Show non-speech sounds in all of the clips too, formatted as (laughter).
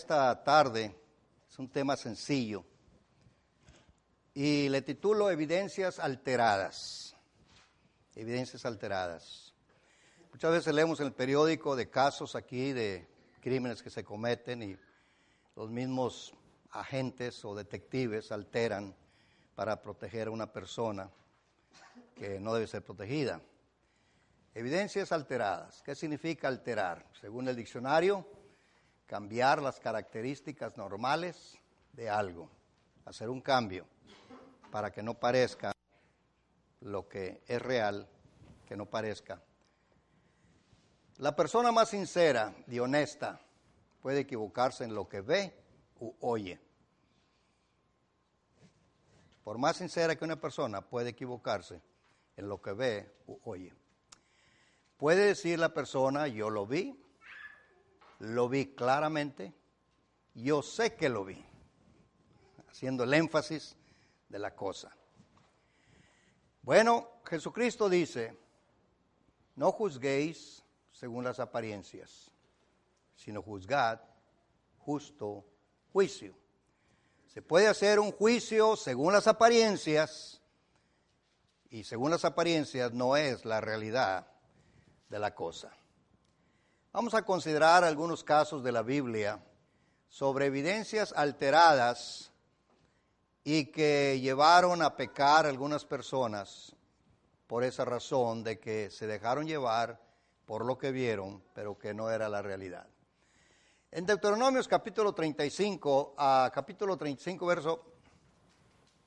Esta tarde es un tema sencillo y le titulo Evidencias alteradas. Evidencias alteradas. Muchas veces leemos en el periódico de casos aquí de crímenes que se cometen y los mismos agentes o detectives alteran para proteger a una persona que no debe ser protegida. Evidencias alteradas. ¿Qué significa alterar? Según el diccionario, cambiar las características normales de algo, hacer un cambio para que no parezca lo que es real, que no parezca. La persona más sincera y honesta puede equivocarse en lo que ve u oye. Por más sincera que una persona puede equivocarse en lo que ve u oye. Puede decir la persona, yo lo vi, lo vi claramente, yo sé que lo vi, haciendo el énfasis de la cosa. Bueno, Jesucristo dice, no juzguéis según las apariencias, sino juzgad justo juicio. Se puede hacer un juicio según las apariencias y según las apariencias no es la realidad de la cosa. Vamos a considerar algunos casos de la Biblia sobre evidencias alteradas y que llevaron a pecar algunas personas por esa razón de que se dejaron llevar por lo que vieron, pero que no era la realidad. En Deuteronomios capítulo 35, a capítulo 35, verso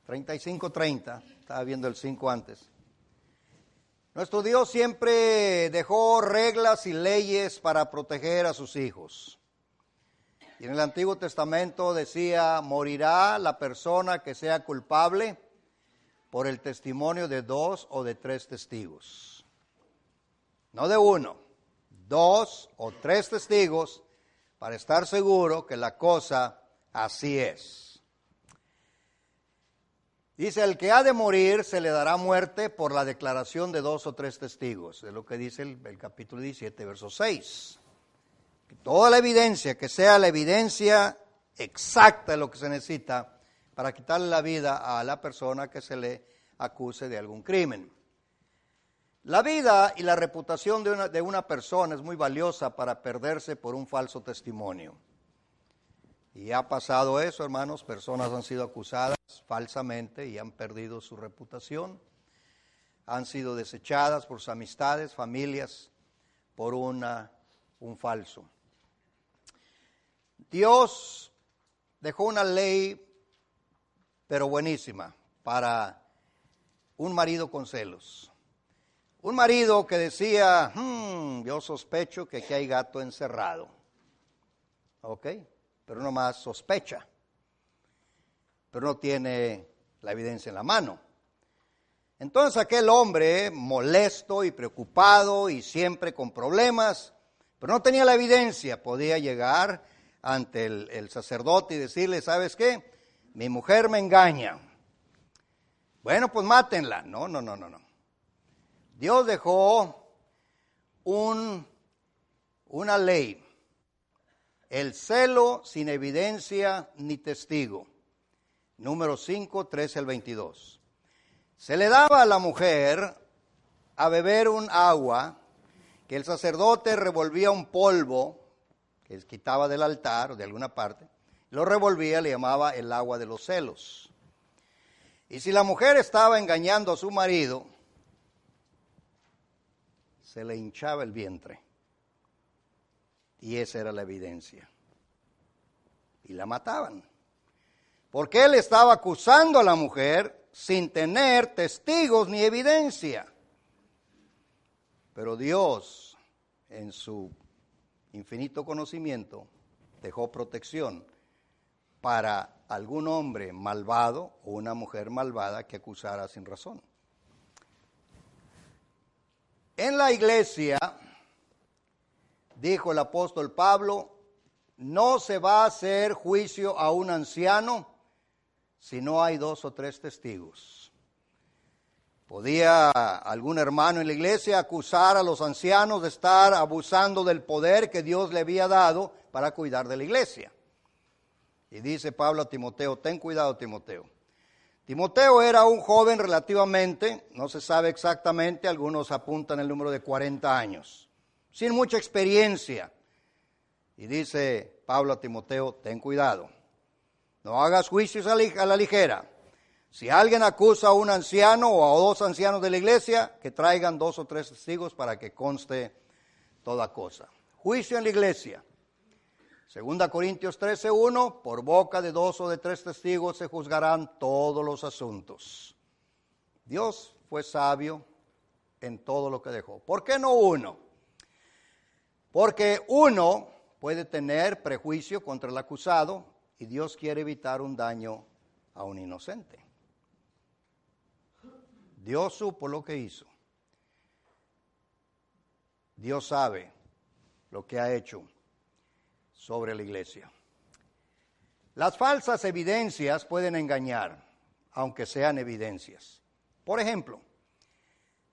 35-30, estaba viendo el 5 antes. Nuestro Dios siempre dejó reglas y leyes para proteger a sus hijos. Y en el Antiguo Testamento decía, morirá la persona que sea culpable por el testimonio de dos o de tres testigos. No de uno, dos o tres testigos para estar seguro que la cosa así es. Dice, el que ha de morir se le dará muerte por la declaración de dos o tres testigos. Es lo que dice el, capítulo 17, verso 6. toda la evidencia, que sea la evidencia exacta de lo que se necesita para quitarle la vida a la persona que se le acuse de algún crimen. La vida y la reputación de una, de una persona es muy valiosa para perderse por un falso testimonio. Y ha pasado eso, hermanos, personas han sido acusadas falsamente y han perdido su reputación, han sido desechadas por sus amistades, familias, por una, un falso. Dios dejó una ley, pero buenísima, para un marido con celos. Un marido que decía, hmm, yo sospecho que aquí hay gato encerrado. ¿Ok? Pero uno más sospecha, pero no tiene la evidencia en la mano. Entonces aquel hombre, molesto y preocupado y siempre con problemas, pero no tenía la evidencia, podía llegar ante el, sacerdote y decirle, ¿sabes qué? Mi mujer me engaña. Bueno, pues mátenla. No, no, no, no, no. Dios dejó un, una ley el celo sin evidencia ni testigo. Número 5, 13 al 22. Se le daba a la mujer a beber un agua que el sacerdote revolvía un polvo que quitaba del altar o de alguna parte, lo revolvía, le llamaba el agua de los celos. Y si la mujer estaba engañando a su marido, se le hinchaba el vientre. Y esa era la evidencia. Y la mataban. Porque él estaba acusando a la mujer sin tener testigos ni evidencia. Pero Dios, en su infinito conocimiento, dejó protección para algún hombre malvado o una mujer malvada que acusara sin razón. En la iglesia, dijo el apóstol Pablo, no se va a hacer juicio a un anciano si no hay dos o tres testigos. ¿Podía algún hermano en la iglesia acusar a los ancianos de estar abusando del poder que Dios le había dado para cuidar de la iglesia? Y dice Pablo a Timoteo, ten cuidado Timoteo. Timoteo era un joven relativamente, no se sabe exactamente, algunos apuntan el número de 40 años, sin mucha experiencia. Y dice Pablo a Timoteo, ten cuidado, no hagas juicios a la ligera. Si alguien acusa a un anciano o a dos ancianos de la iglesia, que traigan dos o tres testigos para que conste toda cosa. Juicio en la iglesia. Segunda Corintios 13:1, por boca de dos o de tres testigos se juzgarán todos los asuntos. Dios fue sabio en todo lo que dejó. ¿Por qué no uno? Porque uno puede tener prejuicio contra el acusado y Dios quiere evitar un daño a un inocente. Dios supo lo que hizo. Dios sabe lo que ha hecho sobre la iglesia. Las falsas evidencias pueden engañar, aunque sean evidencias. Por ejemplo,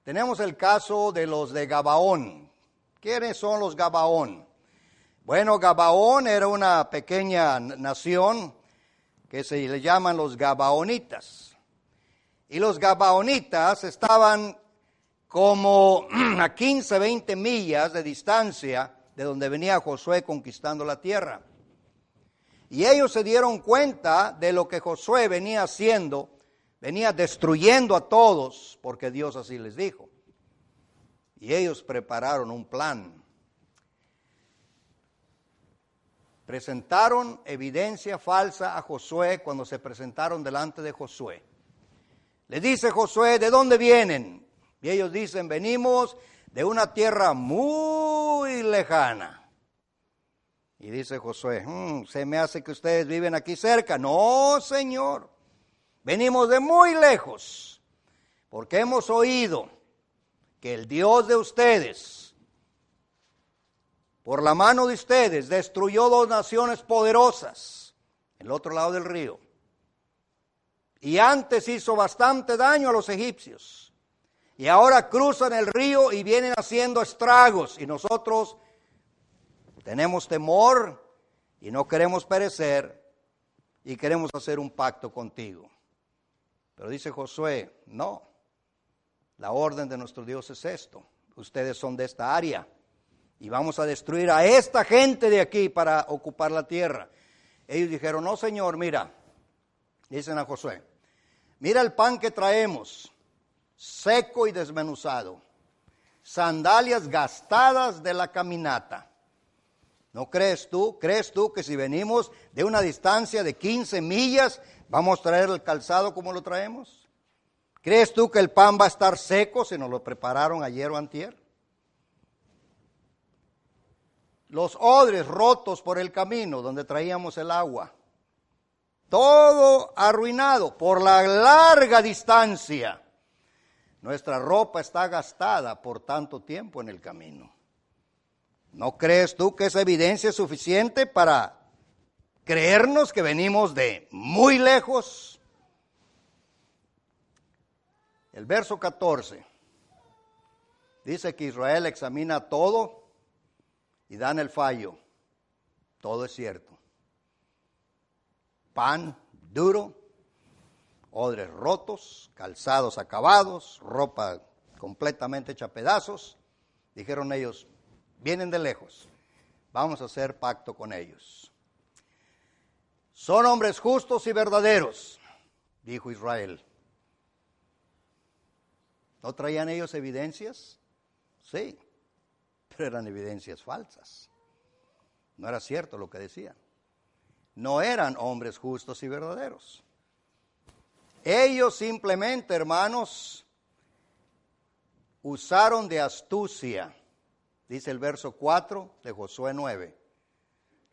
tenemos el caso de los de Gabaón. ¿Quiénes son los Gabaón? Bueno, Gabaón era una pequeña nación que se le llaman los Gabaonitas. Y los Gabaonitas estaban como (clears throat) a 15, 20 millas de distancia de donde venía Josué conquistando la tierra. Y ellos se dieron cuenta de lo que Josué venía haciendo, venía destruyendo a todos, porque Dios así les dijo. Y ellos prepararon un plan. Presentaron evidencia falsa a Josué cuando se presentaron delante de Josué. Le dice Josué, ¿de dónde vienen? Y ellos dicen, venimos de una tierra muy lejana. Y dice Josué, hmm, se me hace que ustedes viven aquí cerca. No, Señor, venimos de muy lejos, porque hemos oído que el Dios de ustedes, por la mano de ustedes, destruyó dos naciones poderosas, el otro lado del río. Y antes hizo bastante daño a los egipcios y ahora cruzan el río y vienen haciendo estragos y nosotros tenemos temor y no queremos perecer y queremos hacer un pacto contigo. Pero dice Josué, no, la orden de nuestro Dios es esto, ustedes son de esta área y vamos a destruir a esta gente de aquí para ocupar la tierra. Ellos dijeron, no Señor, mira, dicen a Josué, mira el pan que traemos seco y desmenuzado, sandalias gastadas de la caminata. ¿No crees tú? ¿Crees tú que si venimos de una distancia de 15 millas, vamos a traer el calzado como lo traemos? ¿Crees tú que el pan va a estar seco si nos lo prepararon ayer o antier? Los odres rotos por el camino donde traíamos el agua. Todo arruinado por la larga distancia. Nuestra ropa está gastada por tanto tiempo en el camino. ¿No crees tú que esa evidencia es suficiente para creernos que venimos de muy lejos? El verso 14 dice que Israel examina todo y dan el fallo. Todo es cierto. Pan duro, odres rotos, calzados acabados, ropa completamente hecha pedazos. Dijeron ellos, vienen de lejos, vamos a hacer pacto con ellos. Son hombres justos y verdaderos, dijo Israel. ¿No traían ellos evidencias? Sí, pero eran evidencias falsas. No era cierto lo que decían. No eran hombres justos y verdaderos. Ellos simplemente, hermanos, usaron de astucia, dice el verso 4 de Josué 9.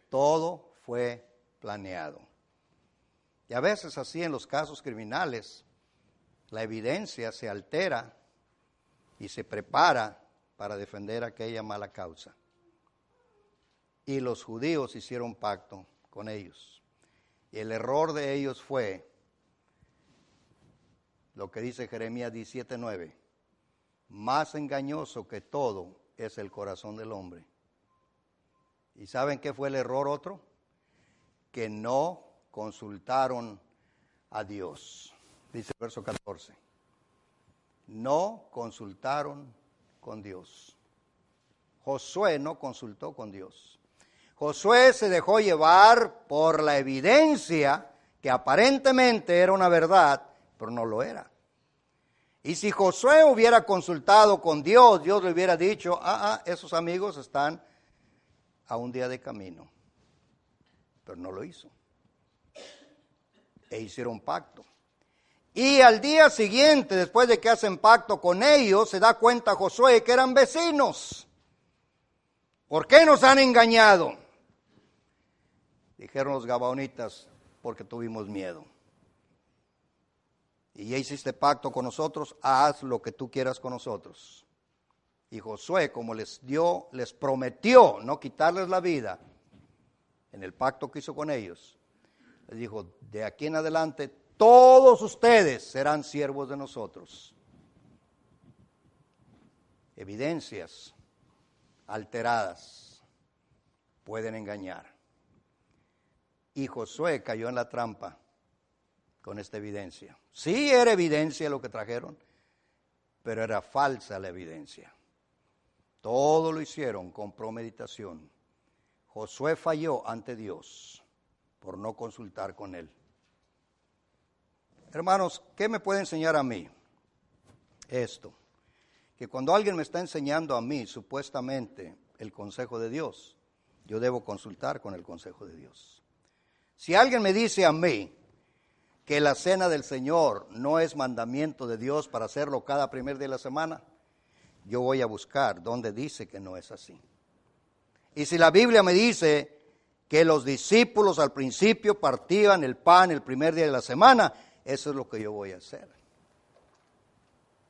Todo fue planeado. Y a veces así en los casos criminales, la evidencia se altera y se prepara para defender aquella mala causa. Y los judíos hicieron pacto con ellos. Y el error de ellos fue lo que dice Jeremías 17:9. Más engañoso que todo es el corazón del hombre. ¿Y saben qué fue el error otro? Que no consultaron a Dios. Dice el verso 14. No consultaron con Dios. Josué no consultó con Dios. Josué se dejó llevar por la evidencia que aparentemente era una verdad, pero no lo era. Y si Josué hubiera consultado con Dios, Dios le hubiera dicho, ah, ah, esos amigos están a un día de camino. Pero no lo hizo. E hicieron pacto. Y al día siguiente, después de que hacen pacto con ellos, se da cuenta Josué que eran vecinos. ¿Por qué nos han engañado? Dijeron los gabaonitas, porque tuvimos miedo. Y ya hiciste pacto con nosotros, haz lo que tú quieras con nosotros. Y Josué, como les dio, les prometió no quitarles la vida en el pacto que hizo con ellos, les dijo, de aquí en adelante todos ustedes serán siervos de nosotros. Evidencias alteradas pueden engañar. Y Josué cayó en la trampa con esta evidencia. Sí era evidencia lo que trajeron, pero era falsa la evidencia. Todo lo hicieron con promeditación. Josué falló ante Dios por no consultar con él. Hermanos, ¿qué me puede enseñar a mí? Esto, que cuando alguien me está enseñando a mí supuestamente el consejo de Dios, yo debo consultar con el consejo de Dios. Si alguien me dice a mí que la cena del Señor no es mandamiento de Dios para hacerlo cada primer día de la semana, yo voy a buscar dónde dice que no es así. Y si la Biblia me dice que los discípulos al principio partían el pan el primer día de la semana, eso es lo que yo voy a hacer.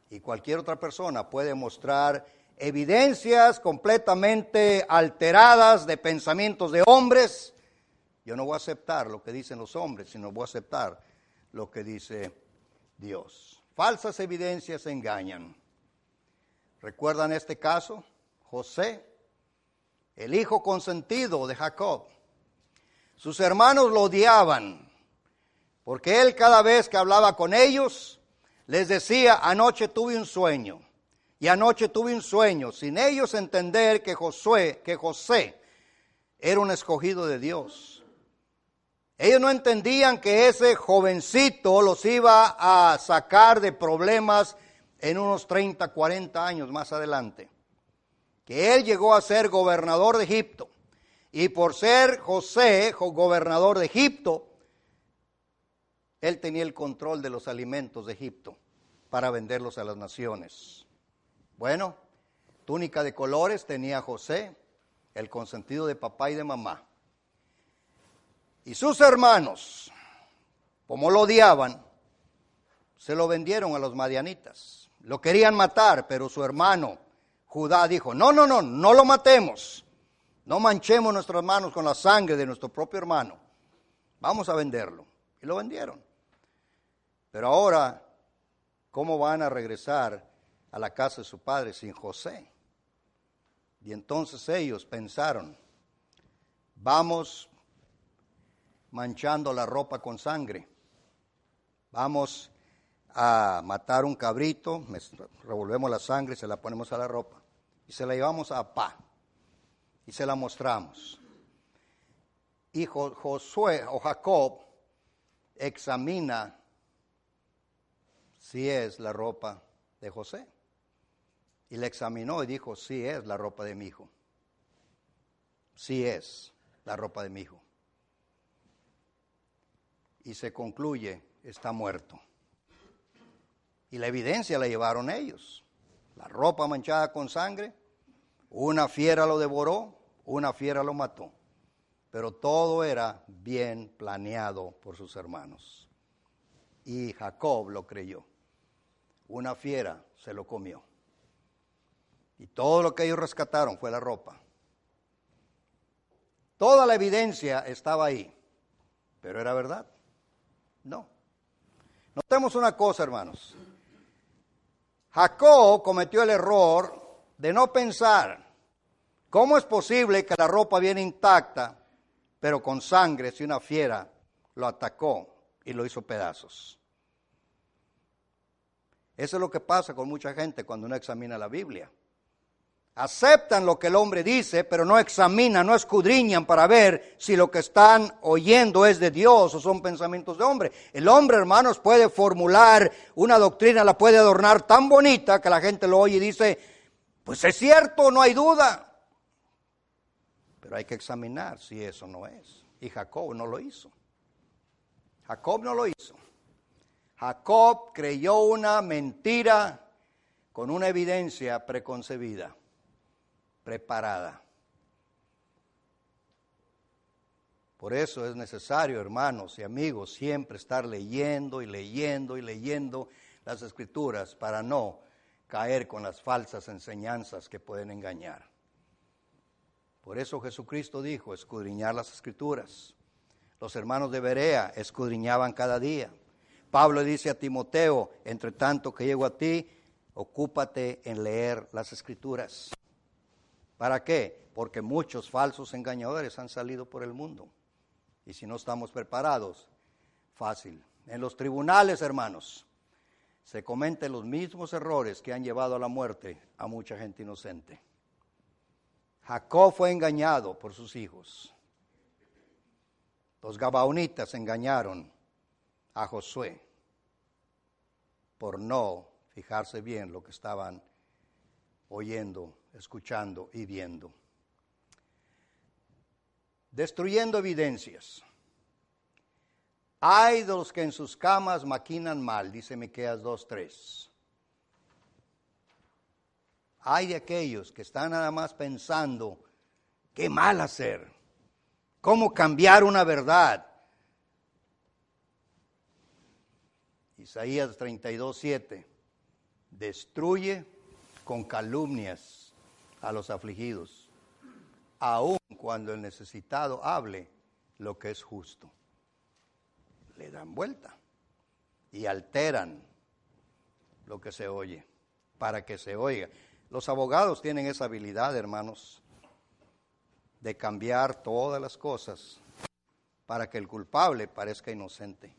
Y cualquier otra persona puede mostrar evidencias completamente alteradas de pensamientos de hombres. Yo no voy a aceptar lo que dicen los hombres, sino voy a aceptar lo que dice Dios. Falsas evidencias engañan. ¿Recuerdan este caso? José, el hijo consentido de Jacob. Sus hermanos lo odiaban porque él cada vez que hablaba con ellos, les decía, anoche tuve un sueño, y anoche tuve un sueño, sin ellos entender que que José era un escogido de Dios. Ellos no entendían que ese jovencito los iba a sacar de problemas en unos 30, 40 años más adelante. Que él llegó a ser gobernador de Egipto. Y por ser José, gobernador de Egipto, él tenía el control de los alimentos de Egipto para venderlos a las naciones. Bueno, túnica de colores tenía José, el consentido de papá y de mamá. Y sus hermanos, como lo odiaban, se lo vendieron a los madianitas. Lo querían matar, pero su hermano Judá dijo, no, no, no, no lo matemos. No manchemos nuestras manos con la sangre de nuestro propio hermano. Vamos a venderlo. Y lo vendieron. Pero ahora, ¿cómo van a regresar a la casa de su padre sin José? Y entonces ellos pensaron, vamos manchando la ropa con sangre, vamos a matar un cabrito, revolvemos la sangre se la ponemos a la ropa y se la llevamos a Pa y se la mostramos. Y Josué o Jacob examina si es la ropa de José. Y le examinó y dijo, sí es la ropa de mi hijo. Sí es la ropa de mi hijo. Y se concluye, está muerto. Y la evidencia la llevaron ellos. La ropa manchada con sangre, una fiera lo devoró, una fiera lo mató. pero todo era bien planeado por sus hermanos. Y Jacob lo creyó. Una fiera se lo comió. Y todo lo que ellos rescataron fue la ropa. Toda la evidencia estaba ahí, pero era verdad. No. Notemos una cosa, hermanos. Jacob cometió el error de no pensar cómo es posible que la ropa viene intacta, pero con sangre si una fiera lo atacó y lo hizo pedazos. Eso es lo que pasa con mucha gente cuando uno examina la Biblia aceptan lo que el hombre dice, pero no examinan, no escudriñan para ver si lo que están oyendo es de Dios o son pensamientos de hombre. El hombre, hermanos, puede formular una doctrina, la puede adornar tan bonita que la gente lo oye y dice, pues es cierto, no hay duda. Pero hay que examinar si eso no es. Y Jacob no lo hizo. Jacob no lo hizo. Jacob creyó una mentira con una evidencia preconcebida preparada. Por eso es necesario, hermanos y amigos, siempre estar leyendo y leyendo y leyendo las escrituras para no caer con las falsas enseñanzas que pueden engañar. Por eso Jesucristo dijo, escudriñar las escrituras. Los hermanos de Berea escudriñaban cada día. Pablo dice a Timoteo, entre tanto que llego a ti, ocúpate en leer las escrituras. ¿Para qué? Porque muchos falsos engañadores han salido por el mundo. Y si no estamos preparados, fácil. En los tribunales, hermanos, se cometen los mismos errores que han llevado a la muerte a mucha gente inocente. Jacob fue engañado por sus hijos. Los gabaonitas engañaron a Josué por no fijarse bien lo que estaban oyendo escuchando y viendo. Destruyendo evidencias. Hay de los que en sus camas maquinan mal, dice Miqueas 2:3. Hay de aquellos que están nada más pensando qué mal hacer, cómo cambiar una verdad. Isaías 32:7 destruye con calumnias a los afligidos, aun cuando el necesitado hable lo que es justo. Le dan vuelta y alteran lo que se oye para que se oiga. Los abogados tienen esa habilidad, hermanos, de cambiar todas las cosas para que el culpable parezca inocente.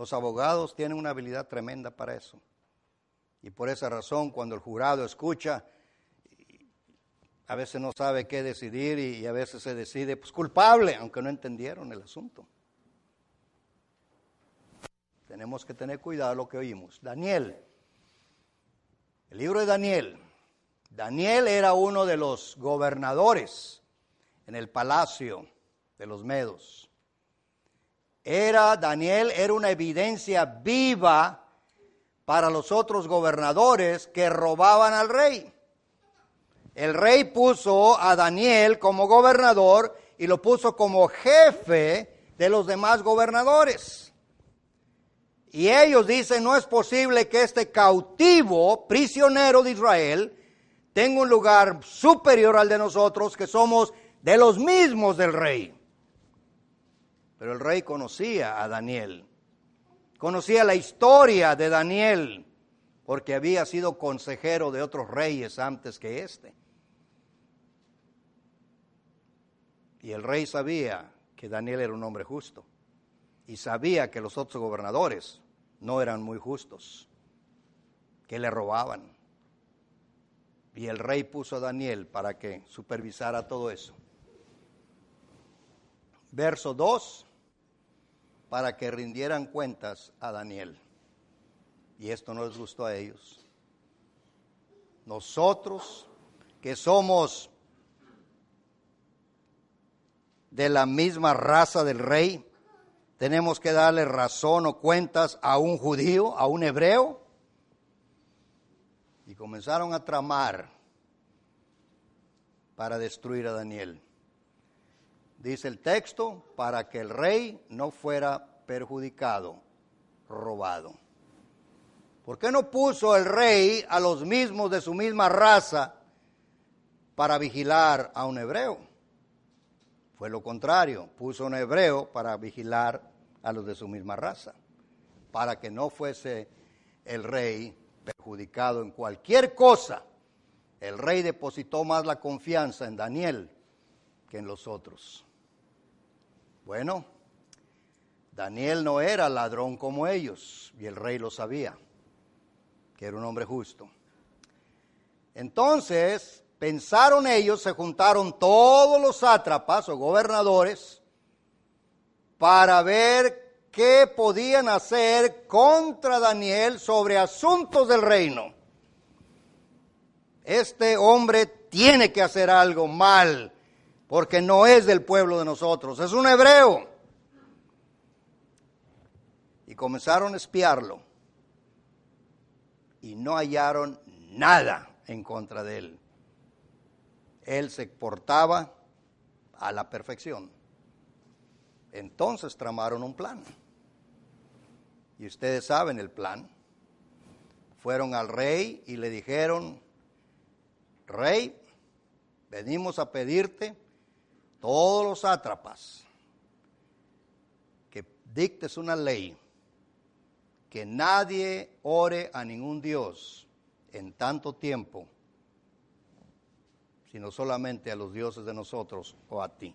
Los abogados tienen una habilidad tremenda para eso. Y por esa razón, cuando el jurado escucha a veces no sabe qué decidir y, a veces se decide pues culpable, aunque no entendieron el asunto. Tenemos que tener cuidado lo que oímos. Daniel, el libro de Daniel. Daniel era uno de los gobernadores en el palacio de los Medos. Era Daniel era una evidencia viva para los otros gobernadores que robaban al rey. El rey puso a Daniel como gobernador y lo puso como jefe de los demás gobernadores. Y ellos dicen, no es posible que este cautivo, prisionero de Israel, tenga un lugar superior al de nosotros, que somos de los mismos del rey. Pero el rey conocía a Daniel, conocía la historia de Daniel, porque había sido consejero de otros reyes antes que este. Y el rey sabía que Daniel era un hombre justo. Y sabía que los otros gobernadores no eran muy justos, que le robaban. Y el rey puso a Daniel para que supervisara todo eso. Verso 2, para que rindieran cuentas a Daniel. Y esto no les gustó a ellos. Nosotros que somos de la misma raza del rey, tenemos que darle razón o cuentas a un judío, a un hebreo. Y comenzaron a tramar para destruir a Daniel. Dice el texto, para que el rey no fuera perjudicado, robado. ¿Por qué no puso el rey a los mismos de su misma raza para vigilar a un hebreo? Fue lo contrario, puso un hebreo para vigilar a los de su misma raza, para que no fuese el rey perjudicado en cualquier cosa. El rey depositó más la confianza en Daniel que en los otros. Bueno, Daniel no era ladrón como ellos y el rey lo sabía, que era un hombre justo. Entonces, pensaron ellos, se juntaron todos los sátrapas o gobernadores para ver qué podían hacer contra Daniel sobre asuntos del reino. Este hombre tiene que hacer algo mal porque no es del pueblo de nosotros, es un hebreo. Y comenzaron a espiarlo y no hallaron nada en contra de él. Él se portaba a la perfección. Entonces tramaron un plan. Y ustedes saben el plan. Fueron al rey y le dijeron, rey, venimos a pedirte todos los sátrapas, que dictes una ley, que nadie ore a ningún Dios en tanto tiempo, sino solamente a los dioses de nosotros o a ti.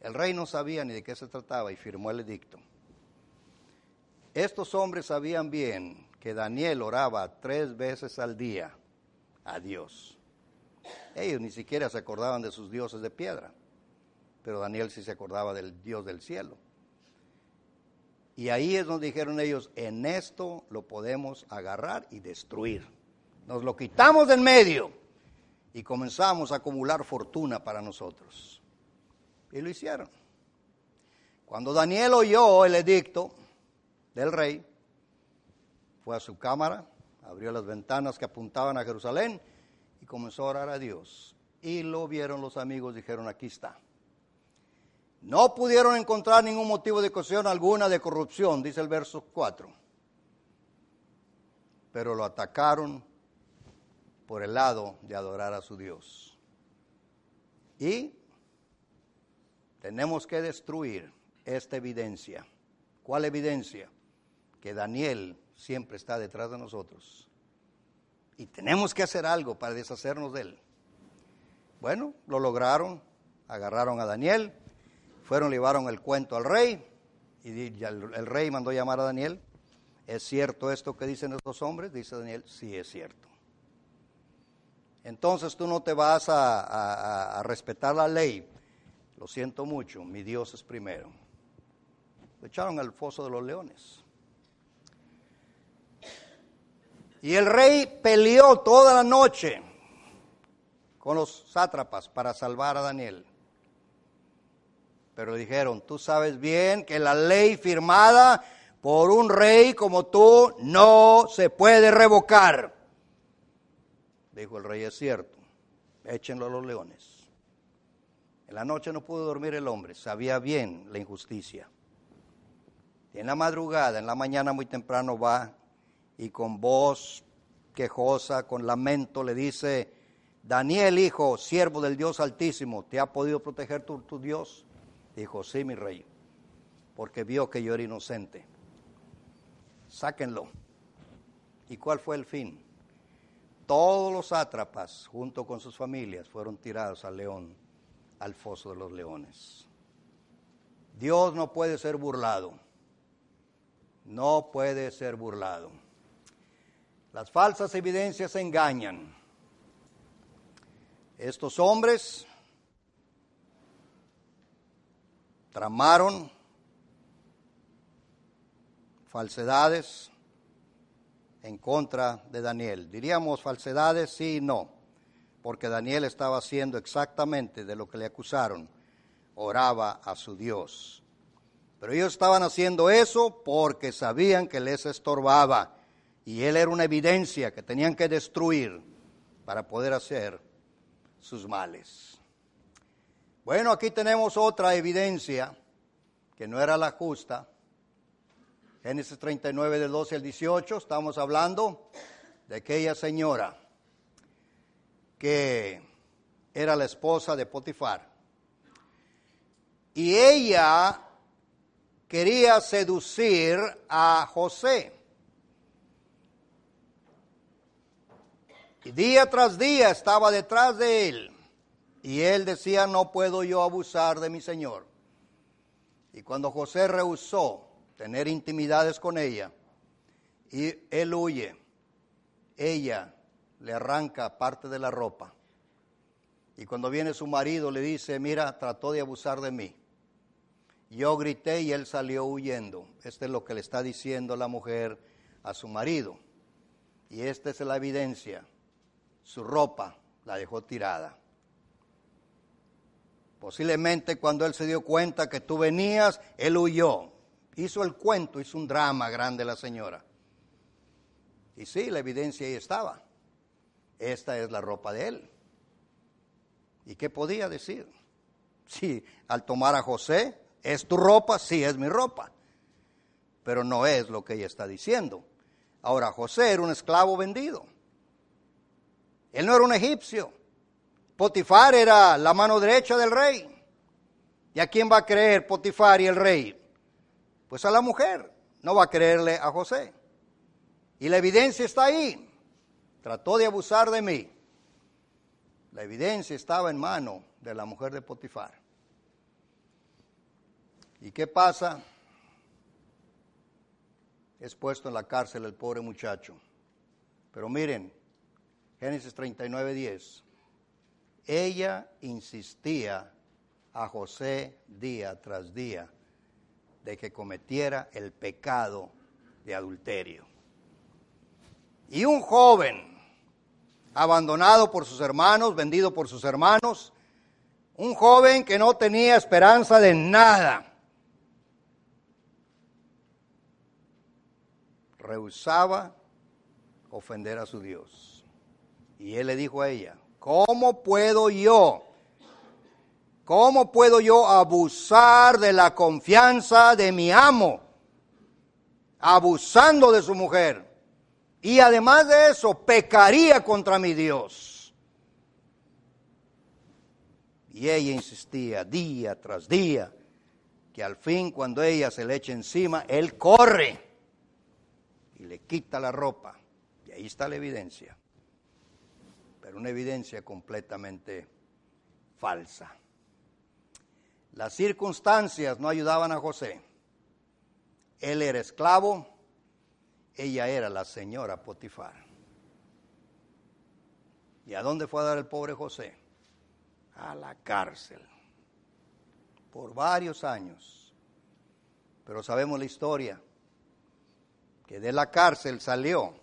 El rey no sabía ni de qué se trataba y firmó el edicto. Estos hombres sabían bien que Daniel oraba tres veces al día a Dios. Ellos ni siquiera se acordaban de sus dioses de piedra pero Daniel sí se acordaba del Dios del cielo. Y ahí es donde dijeron ellos, en esto lo podemos agarrar y destruir. Nos lo quitamos del medio y comenzamos a acumular fortuna para nosotros. Y lo hicieron. Cuando Daniel oyó el edicto del rey, fue a su cámara, abrió las ventanas que apuntaban a Jerusalén y comenzó a orar a Dios. Y lo vieron los amigos, dijeron, aquí está. No pudieron encontrar ningún motivo de cuestión alguna de corrupción, dice el verso 4. Pero lo atacaron por el lado de adorar a su Dios. Y tenemos que destruir esta evidencia. ¿Cuál evidencia? Que Daniel siempre está detrás de nosotros. Y tenemos que hacer algo para deshacernos de él. Bueno, lo lograron, agarraron a Daniel, fueron, llevaron el cuento al rey y el, rey mandó llamar a Daniel. ¿Es cierto esto que dicen estos hombres? Dice Daniel, sí es cierto. Entonces tú no te vas a, a respetar la ley. Lo siento mucho, mi Dios es primero. Lo echaron al foso de los leones. Y el rey peleó toda la noche con los sátrapas para salvar a Daniel. Pero dijeron, tú sabes bien que la ley firmada por un rey como tú no se puede revocar. Dijo el rey, es cierto, échenlo a los leones. En la noche no pudo dormir el hombre, sabía bien la injusticia. En la madrugada, en la mañana muy temprano va y con voz quejosa, con lamento, le dice, Daniel, hijo, siervo del Dios Altísimo, ¿te ha podido proteger tu, Dios? Dijo, sí, mi rey, porque vio que yo era inocente. Sáquenlo. ¿Y cuál fue el fin? Todos los sátrapas, junto con sus familias, fueron tirados al león, al foso de los leones. Dios no puede ser burlado. No puede ser burlado. Las falsas evidencias engañan. Estos hombres tramaron falsedades en contra de Daniel. Diríamos falsedades, sí y no, porque Daniel estaba haciendo exactamente de lo que le acusaron, oraba a su Dios. Pero ellos estaban haciendo eso porque sabían que les estorbaba y él era una evidencia que tenían que destruir para poder hacer sus males. Bueno, aquí tenemos otra evidencia que no era la justa. Génesis 39 del 12 al 18, estamos hablando de aquella señora que era la esposa de Potifar. Y ella quería seducir a José. Día tras día estaba detrás de él. Y él decía, no puedo yo abusar de mi Señor. Y cuando José rehusó tener intimidades con ella, y él huye, ella le arranca parte de la ropa. Y cuando viene su marido le dice, mira, trató de abusar de mí. Yo grité y él salió huyendo. Esta es lo que le está diciendo la mujer a su marido. Y esta es la evidencia. Su ropa la dejó tirada. Posiblemente cuando él se dio cuenta que tú venías, él huyó. Hizo el cuento, hizo un drama grande la señora. Y sí, la evidencia ahí estaba. Esta es la ropa de él. ¿Y qué podía decir? Si al tomar a José, ¿es tu ropa? Sí, es mi ropa. Pero no es lo que ella está diciendo. Ahora, José era un esclavo vendido. Él no era un egipcio. Potifar era la mano derecha del rey. ¿Y a quién va a creer Potifar y el rey? Pues a la mujer. No va a creerle a José. Y la evidencia está ahí. Trató de abusar de mí. La evidencia estaba en mano de la mujer de Potifar. ¿Y qué pasa? Es puesto en la cárcel el pobre muchacho. Pero miren, Génesis 39, 10 ella insistía a José día tras día de que cometiera el pecado de adulterio. Y un joven, abandonado por sus hermanos, vendido por sus hermanos, un joven que no tenía esperanza de nada, rehusaba ofender a su Dios. Y él le dijo a ella, ¿Cómo puedo yo? ¿Cómo puedo yo abusar de la confianza de mi amo? Abusando de su mujer. Y además de eso, pecaría contra mi Dios. Y ella insistía día tras día que al fin cuando ella se le echa encima, él corre y le quita la ropa. Y ahí está la evidencia pero una evidencia completamente falsa. Las circunstancias no ayudaban a José. Él era esclavo, ella era la señora Potifar. ¿Y a dónde fue a dar el pobre José? A la cárcel. Por varios años. Pero sabemos la historia, que de la cárcel salió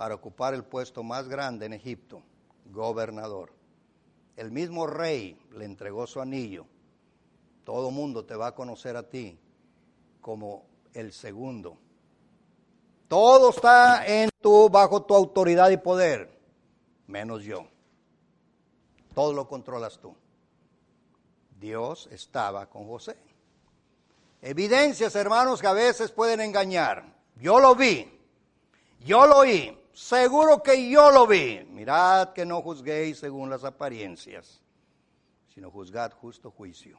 para ocupar el puesto más grande en Egipto, gobernador. El mismo rey le entregó su anillo. Todo mundo te va a conocer a ti como el segundo. Todo está en tu, bajo tu autoridad y poder, menos yo. Todo lo controlas tú. Dios estaba con José. Evidencias, hermanos, que a veces pueden engañar. Yo lo vi, yo lo oí, Seguro que yo lo vi. Mirad que no juzguéis según las apariencias, sino juzgad justo juicio.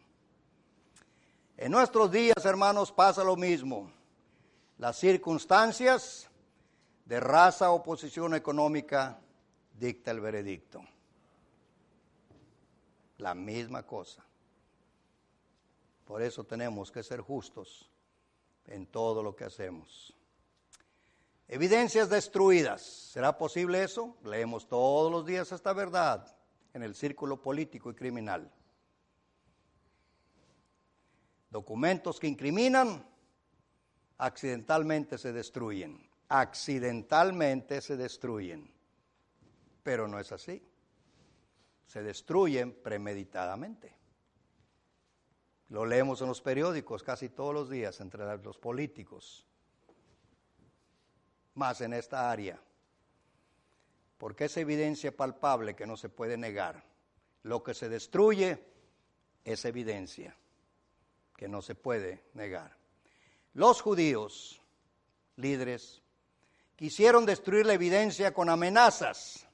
En nuestros días, hermanos, pasa lo mismo. Las circunstancias de raza o posición económica dicta el veredicto. La misma cosa. Por eso tenemos que ser justos en todo lo que hacemos. Evidencias destruidas. ¿Será posible eso? Leemos todos los días esta verdad en el círculo político y criminal. Documentos que incriminan accidentalmente se destruyen. Accidentalmente se destruyen. Pero no es así. Se destruyen premeditadamente. Lo leemos en los periódicos casi todos los días entre los políticos más en esta área, porque es evidencia palpable que no se puede negar. Lo que se destruye es evidencia que no se puede negar. Los judíos, líderes, quisieron destruir la evidencia con amenazas.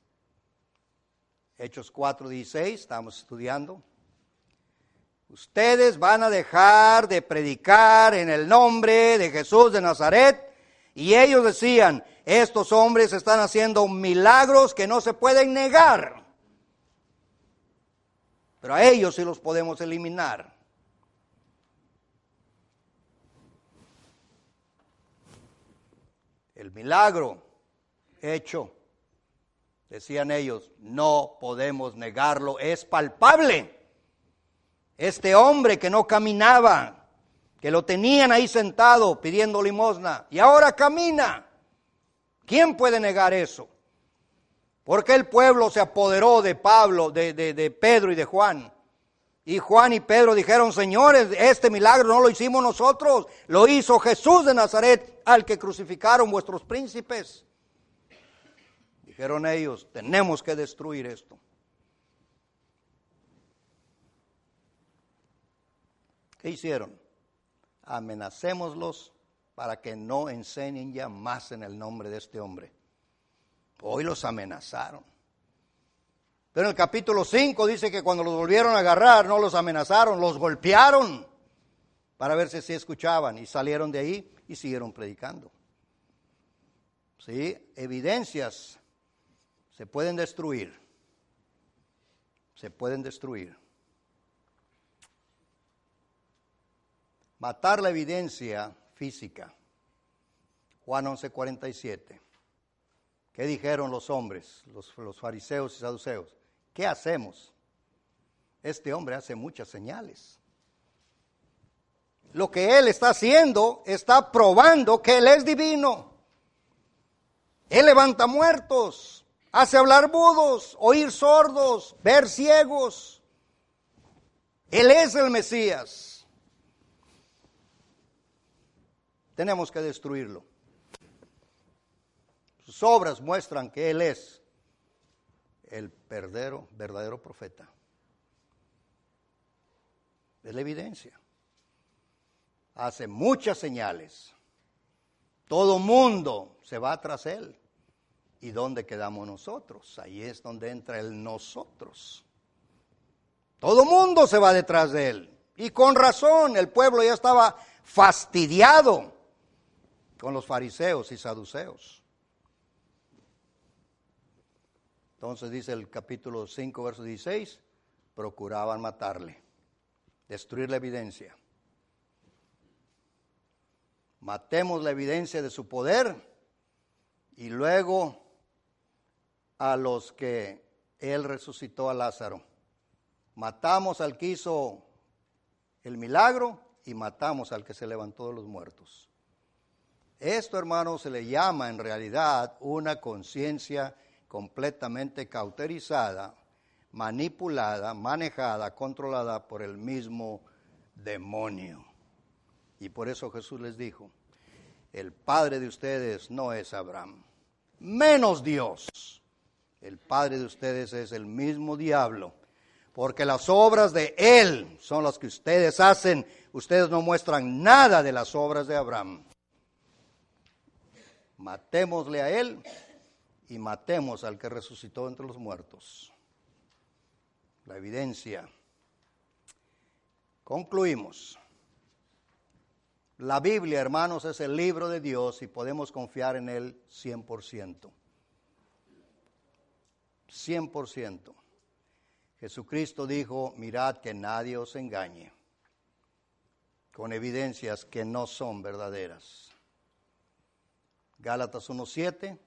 Hechos 4:16, estamos estudiando. Ustedes van a dejar de predicar en el nombre de Jesús de Nazaret. Y ellos decían, estos hombres están haciendo milagros que no se pueden negar. Pero a ellos sí los podemos eliminar. El milagro hecho, decían ellos, no podemos negarlo, es palpable. Este hombre que no caminaba, que lo tenían ahí sentado pidiendo limosna, y ahora camina. ¿Quién puede negar eso? Porque el pueblo se apoderó de Pablo, de, de Pedro y de Juan. Y Juan y Pedro dijeron, señores, este milagro no lo hicimos nosotros, lo hizo Jesús de Nazaret, al que crucificaron vuestros príncipes. Dijeron ellos, tenemos que destruir esto. ¿Qué hicieron? Amenacémoslos para que no enseñen ya más en el nombre de este hombre. Hoy los amenazaron. Pero en el capítulo 5 dice que cuando los volvieron a agarrar, no los amenazaron, los golpearon para ver si se escuchaban y salieron de ahí y siguieron predicando. ¿Sí? Evidencias se pueden destruir. Se pueden destruir. Matar la evidencia física. Juan 11:47. ¿Qué dijeron los hombres, los, los, fariseos y saduceos? ¿Qué hacemos? Este hombre hace muchas señales. Lo que él está haciendo está probando que él es divino. Él levanta muertos, hace hablar mudos, oír sordos, ver ciegos. Él es el Mesías. Tenemos que destruirlo. Sus obras muestran que Él es el verdadero, verdadero profeta. Es la evidencia. Hace muchas señales. Todo mundo se va tras Él. ¿Y dónde quedamos nosotros? Ahí es donde entra el nosotros. Todo mundo se va detrás de Él. Y con razón, el pueblo ya estaba fastidiado con los fariseos y saduceos. Entonces dice el capítulo 5, verso 16, procuraban matarle, destruir la evidencia. Matemos la evidencia de su poder y luego a los que él resucitó a Lázaro. Matamos al que hizo el milagro y matamos al que se levantó de los muertos. Esto, hermano, se le llama en realidad una conciencia completamente cauterizada, manipulada, manejada, controlada por el mismo demonio. Y por eso Jesús les dijo, el padre de ustedes no es Abraham, menos Dios. El padre de ustedes es el mismo diablo, porque las obras de Él son las que ustedes hacen. Ustedes no muestran nada de las obras de Abraham matémosle a él y matemos al que resucitó entre los muertos. La evidencia. Concluimos. La Biblia, hermanos, es el libro de Dios y podemos confiar en él 100%. 100%. Jesucristo dijo, mirad que nadie os engañe, con evidencias que no son verdaderas. Gálatas 1.7,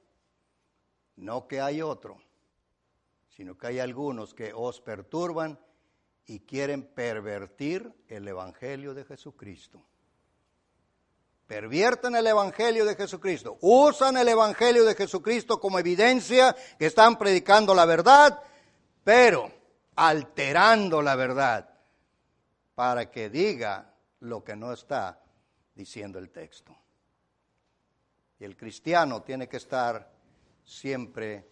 no que hay otro, sino que hay algunos que os perturban y quieren pervertir el Evangelio de Jesucristo. Pervierten el Evangelio de Jesucristo, usan el Evangelio de Jesucristo como evidencia que están predicando la verdad, pero alterando la verdad para que diga lo que no está diciendo el texto. Y el cristiano tiene que estar siempre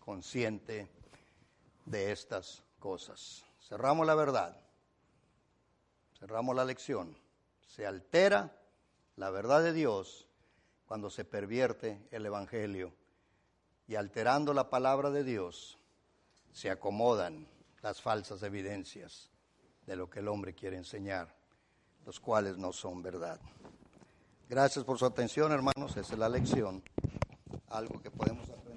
consciente de estas cosas. Cerramos la verdad. cerramos la lección, se altera la verdad de Dios cuando se pervierte el Evangelio y alterando la palabra de Dios se acomodan las falsas evidencias de lo que el hombre quiere enseñar, los cuales no son verdad. Gracias por su atención, hermanos. Esa es la lección, algo que podemos aprender.